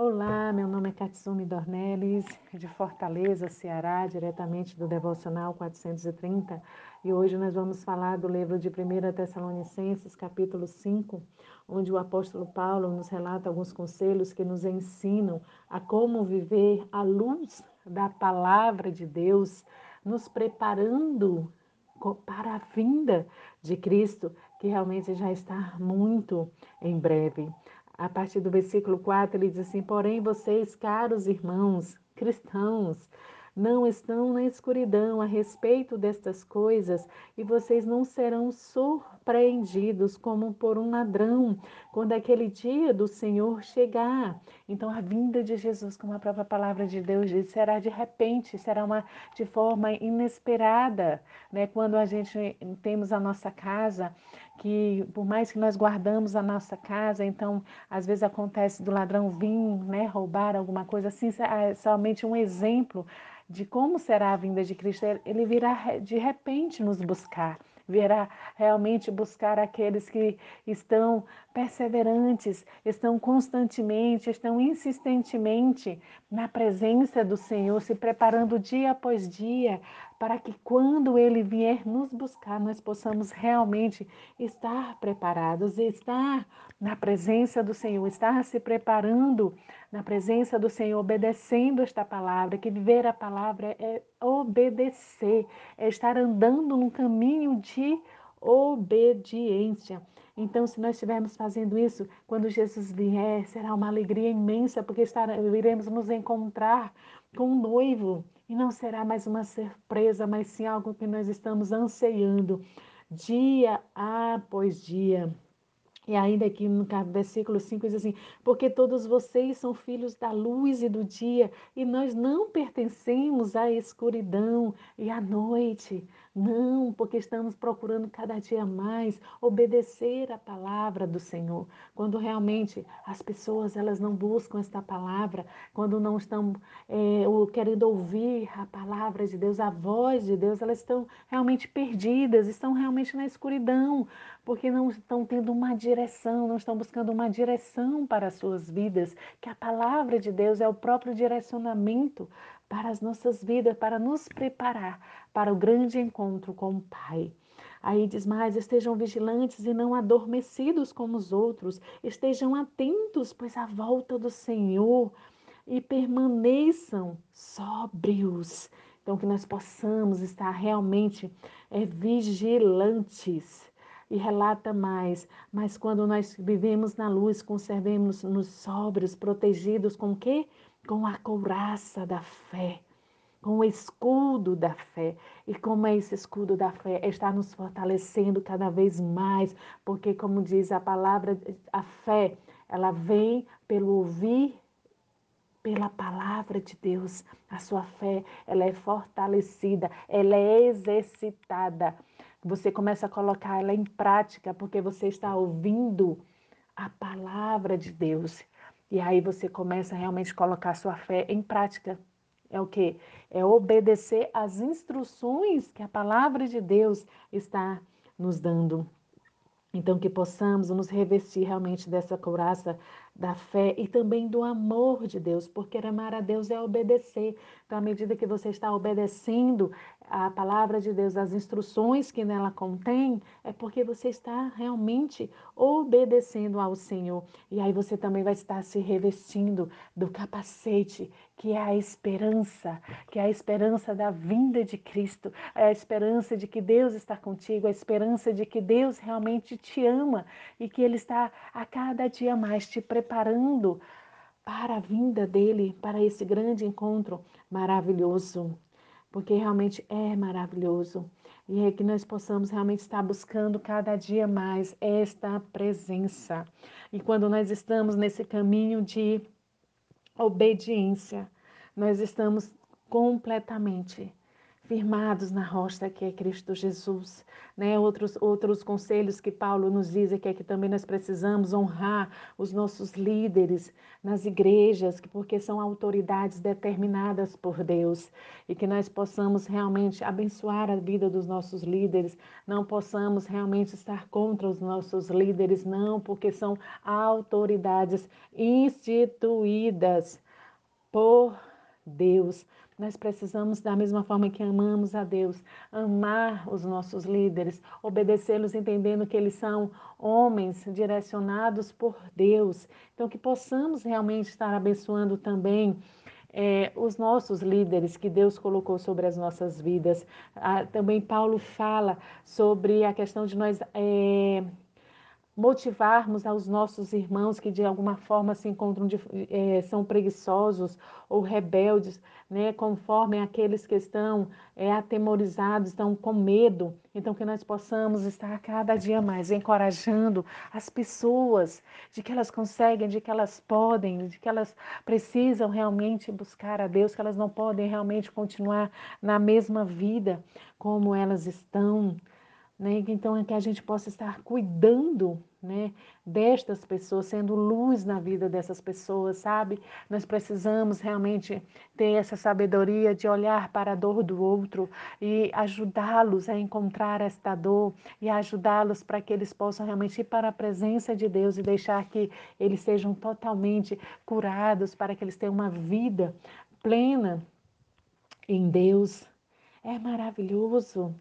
Olá, meu nome é Katsumi Dornelles, de Fortaleza, Ceará, diretamente do Devocional 430, e hoje nós vamos falar do livro de 1 Tessalonicenses, capítulo 5, onde o apóstolo Paulo nos relata alguns conselhos que nos ensinam a como viver à luz da palavra de Deus, nos preparando para a vinda de Cristo, que realmente já está muito em breve a partir do versículo 4, ele diz assim: Porém, vocês, caros irmãos cristãos, não estão na escuridão a respeito destas coisas, e vocês não serão surpreendidos como por um ladrão, quando aquele dia do Senhor chegar. Então, a vinda de Jesus, como a própria palavra de Deus diz, será de repente, será uma de forma inesperada, né? Quando a gente temos a nossa casa, que por mais que nós guardamos a nossa casa, então às vezes acontece do ladrão vir, né, roubar alguma coisa assim, é somente um exemplo de como será a vinda de Cristo, ele virá de repente nos buscar, virá realmente buscar aqueles que estão perseverantes, estão constantemente, estão insistentemente na presença do Senhor, se preparando dia após dia, para que quando Ele vier nos buscar, nós possamos realmente estar preparados, estar na presença do Senhor, estar se preparando na presença do Senhor, obedecendo esta palavra, que viver a palavra é obedecer, é estar andando no caminho de obediência. Então, se nós estivermos fazendo isso, quando Jesus vier, será uma alegria imensa, porque iremos nos encontrar com o noivo e não será mais uma surpresa, mas sim algo que nós estamos anseiando dia após dia. E ainda aqui no versículo 5 diz assim: Porque todos vocês são filhos da luz e do dia, e nós não pertencemos à escuridão e à noite. Não, porque estamos procurando cada dia mais obedecer a palavra do Senhor. Quando realmente as pessoas elas não buscam esta palavra, quando não estão é, querendo ouvir a palavra de Deus, a voz de Deus, elas estão realmente perdidas, estão realmente na escuridão, porque não estão tendo uma direção, não estão buscando uma direção para as suas vidas, que a palavra de Deus é o próprio direcionamento para as nossas vidas, para nos preparar para o grande encontro com o Pai. Aí diz mais: estejam vigilantes e não adormecidos como os outros, estejam atentos, pois a volta do Senhor e permaneçam sóbrios. Então, que nós possamos estar realmente é, vigilantes. E relata mais, mas quando nós vivemos na luz, conservemos-nos sóbrios, protegidos com o quê? Com a couraça da fé com o escudo da fé. E como é esse escudo da fé? Está nos fortalecendo cada vez mais, porque, como diz a palavra, a fé, ela vem pelo ouvir pela palavra de Deus. A sua fé, ela é fortalecida, ela é exercitada. Você começa a colocar ela em prática porque você está ouvindo a palavra de Deus. E aí você começa a realmente colocar sua fé em prática. É o que? É obedecer às instruções que a palavra de Deus está nos dando. Então, que possamos nos revestir realmente dessa couraça da fé e também do amor de Deus, porque amar a Deus é obedecer. Então, à medida que você está obedecendo a palavra de Deus, as instruções que nela contém, é porque você está realmente obedecendo ao Senhor. E aí você também vai estar se revestindo do capacete, que é a esperança, que é a esperança da vinda de Cristo, é a esperança de que Deus está contigo, a esperança de que Deus realmente te ama e que Ele está a cada dia mais te preparando para a vinda dele, para esse grande encontro maravilhoso porque realmente é maravilhoso. E é que nós possamos realmente estar buscando cada dia mais esta presença. E quando nós estamos nesse caminho de obediência, nós estamos completamente firmados na rocha que é Cristo Jesus. Né? Outros, outros conselhos que Paulo nos diz é que, é que também nós precisamos honrar os nossos líderes nas igrejas, porque são autoridades determinadas por Deus, e que nós possamos realmente abençoar a vida dos nossos líderes, não possamos realmente estar contra os nossos líderes, não, porque são autoridades instituídas por Deus. Nós precisamos, da mesma forma que amamos a Deus, amar os nossos líderes, obedecê-los entendendo que eles são homens direcionados por Deus. Então, que possamos realmente estar abençoando também é, os nossos líderes que Deus colocou sobre as nossas vidas. Ah, também Paulo fala sobre a questão de nós. É, motivarmos aos nossos irmãos que de alguma forma se encontram, de, é, são preguiçosos ou rebeldes, né, conforme aqueles que estão é, atemorizados, estão com medo. Então, que nós possamos estar cada dia mais encorajando as pessoas de que elas conseguem, de que elas podem, de que elas precisam realmente buscar a Deus, que elas não podem realmente continuar na mesma vida como elas estão. Né? Então, é que a gente possa estar cuidando né, destas pessoas, sendo luz na vida dessas pessoas, sabe? Nós precisamos realmente ter essa sabedoria de olhar para a dor do outro e ajudá-los a encontrar esta dor e ajudá-los para que eles possam realmente ir para a presença de Deus e deixar que eles sejam totalmente curados, para que eles tenham uma vida plena em Deus. É maravilhoso.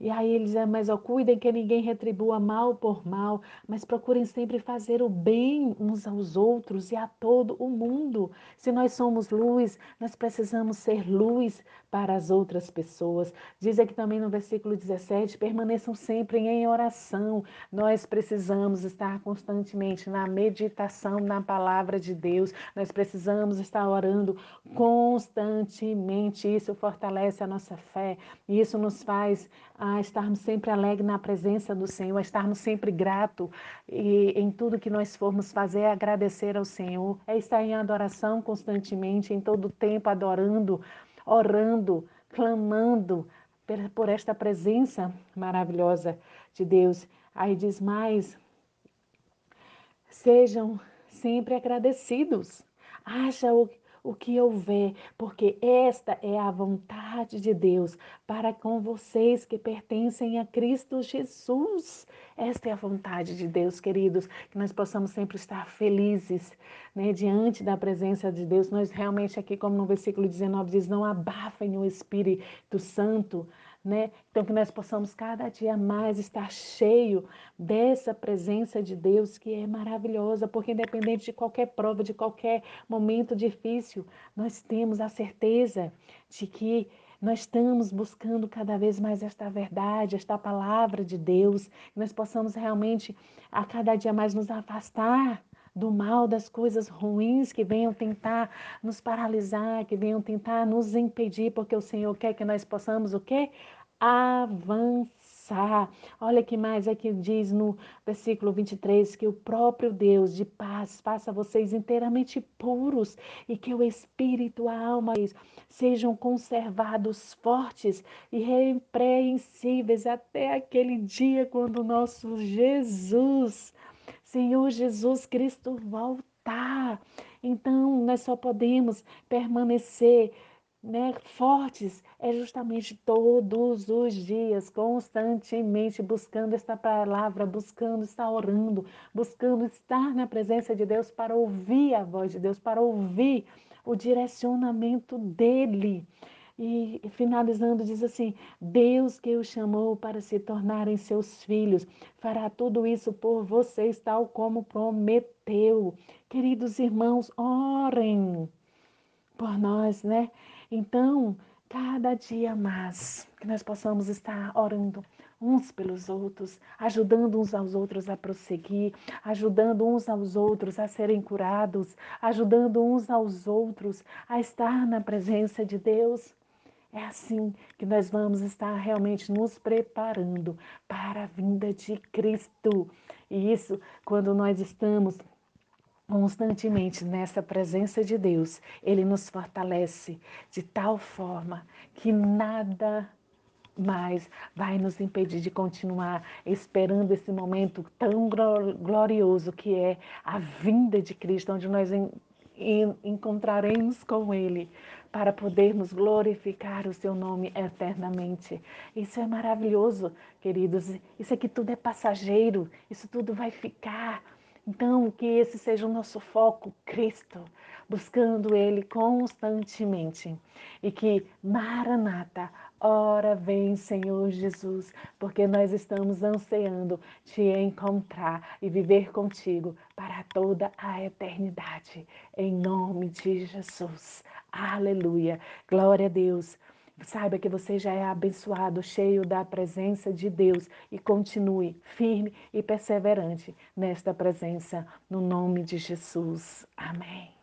E aí ele diz, mas ó, cuidem que ninguém retribua mal por mal, mas procurem sempre fazer o bem uns aos outros e a todo o mundo. Se nós somos luz, nós precisamos ser luz para as outras pessoas. Diz aqui também no versículo 17, permaneçam sempre em oração. Nós precisamos estar constantemente na meditação na palavra de Deus. Nós precisamos estar orando constantemente. Isso fortalece a nossa fé. Isso nos faz a estarmos sempre alegres na presença do Senhor, a estarmos sempre gratos e em tudo que nós formos fazer, é agradecer ao Senhor, é estar em adoração constantemente, em todo tempo adorando, orando, clamando por esta presença maravilhosa de Deus. Aí diz mais, sejam sempre agradecidos. Haja o o que houver, porque esta é a vontade de Deus para com vocês que pertencem a Cristo Jesus. Esta é a vontade de Deus, queridos, que nós possamos sempre estar felizes né, diante da presença de Deus. Nós realmente aqui, como no versículo 19 diz, não abafem o Espírito Santo, né? Então que nós possamos cada dia mais estar cheio dessa presença de Deus que é maravilhosa, porque independente de qualquer prova, de qualquer momento difícil, nós temos a certeza de que nós estamos buscando cada vez mais esta verdade, esta palavra de Deus, que nós possamos realmente a cada dia mais nos afastar do mal, das coisas ruins que venham tentar nos paralisar, que venham tentar nos impedir, porque o Senhor quer que nós possamos o quê? Avançar. Olha que mais aqui diz no versículo 23 que o próprio Deus de paz faça vocês inteiramente puros e que o espírito, a alma sejam conservados fortes e repreensíveis até aquele dia quando o nosso Jesus Senhor Jesus Cristo voltar. Então, nós só podemos permanecer né, fortes é justamente todos os dias, constantemente buscando esta palavra, buscando estar orando, buscando estar na presença de Deus para ouvir a voz de Deus, para ouvir o direcionamento dele. E finalizando, diz assim: Deus que o chamou para se tornarem seus filhos, fará tudo isso por vocês, tal como prometeu. Queridos irmãos, orem por nós, né? Então, cada dia mais, que nós possamos estar orando uns pelos outros, ajudando uns aos outros a prosseguir, ajudando uns aos outros a serem curados, ajudando uns aos outros a estar na presença de Deus. É assim que nós vamos estar realmente nos preparando para a vinda de Cristo. E isso, quando nós estamos constantemente nessa presença de Deus, Ele nos fortalece de tal forma que nada mais vai nos impedir de continuar esperando esse momento tão glorioso que é a vinda de Cristo, onde nós encontraremos com Ele para podermos glorificar o Seu nome eternamente. Isso é maravilhoso, queridos. Isso aqui tudo é passageiro, isso tudo vai ficar. Então, que esse seja o nosso foco, Cristo, buscando Ele constantemente. E que, Maranata, ora vem, Senhor Jesus, porque nós estamos ansiando te encontrar e viver contigo para toda a eternidade. Em nome de Jesus. Aleluia. Glória a Deus. Saiba que você já é abençoado, cheio da presença de Deus e continue firme e perseverante nesta presença, no nome de Jesus. Amém.